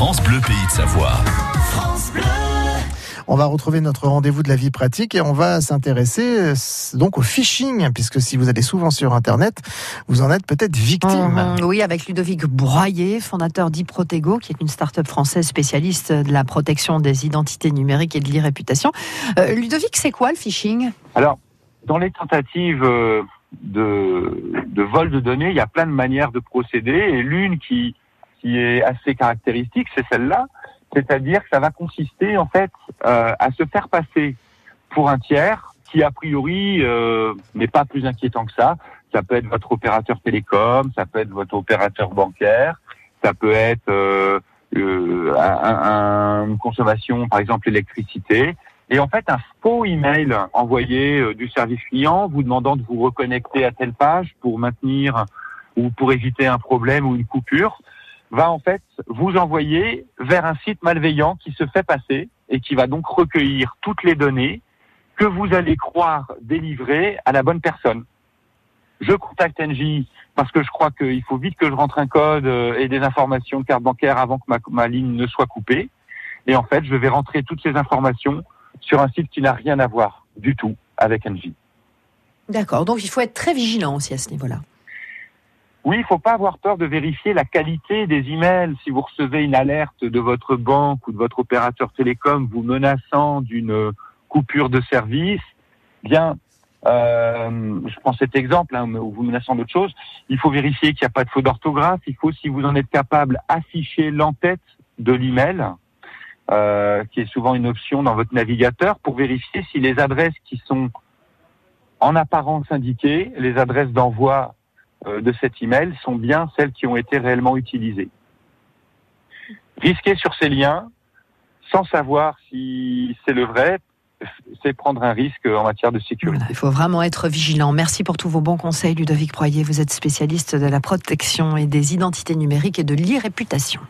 France Bleu Pays de Savoie. On va retrouver notre rendez-vous de la vie pratique et on va s'intéresser euh, donc au phishing, puisque si vous allez souvent sur Internet, vous en êtes peut-être victime. Mhm, oui, avec Ludovic Broyer, fondateur d'Iprotego, qui est une start-up française spécialiste de la protection des identités numériques et de l'irréputation. Euh, Ludovic, c'est quoi le phishing? Alors, dans les tentatives euh, de, de vol de données, il y a plein de manières de procéder et l'une qui, qui est assez caractéristique, c'est celle-là. C'est-à-dire que ça va consister en fait euh, à se faire passer pour un tiers qui a priori euh, n'est pas plus inquiétant que ça. Ça peut être votre opérateur télécom, ça peut être votre opérateur bancaire, ça peut être euh, euh un, une consommation par exemple électricité. Et en fait, un faux email envoyé euh, du service client vous demandant de vous reconnecter à telle page pour maintenir ou pour éviter un problème ou une coupure va en fait vous envoyer vers un site malveillant qui se fait passer et qui va donc recueillir toutes les données que vous allez croire délivrer à la bonne personne. Je contacte NJ parce que je crois qu'il faut vite que je rentre un code euh, et des informations de carte bancaire avant que ma, ligne ne soit coupée. Et en fait, je vais rentrer toutes ces informations sur un site qui n'a rien à voir du tout avec NJ. D'accord, donc il faut être très vigilant aussi à ce niveau-là. Oui, il faut pas avoir peur de vérifier la qualité des emails. Si vous recevez une alerte de votre banque ou de votre opérateur télécom vous menaçant d'une coupure de service, bien, euh, je prends cet exemple hein, ou vous menaçant d'autre chose, il faut vérifier qu'il n'y a pas de faute d'orthographe. Il faut, si vous en êtes capable, afficher l'entête de l'email, euh, qui est souvent une option dans votre navigateur, pour vérifier si les adresses qui sont en apparence indiquées, les adresses d'envoi euh, de cet email sont bien celles qui ont été réellement utilisées. Risquer sur ces liens, sans savoir si c'est le vrai, c'est prendre un risque en matière de sécurité. il faut vraiment être vigilant. Merci pour tous vos bons conseils, Ludovic Proyer. Vous êtes spécialiste de la protection et des identités numériques et de l'irréputation.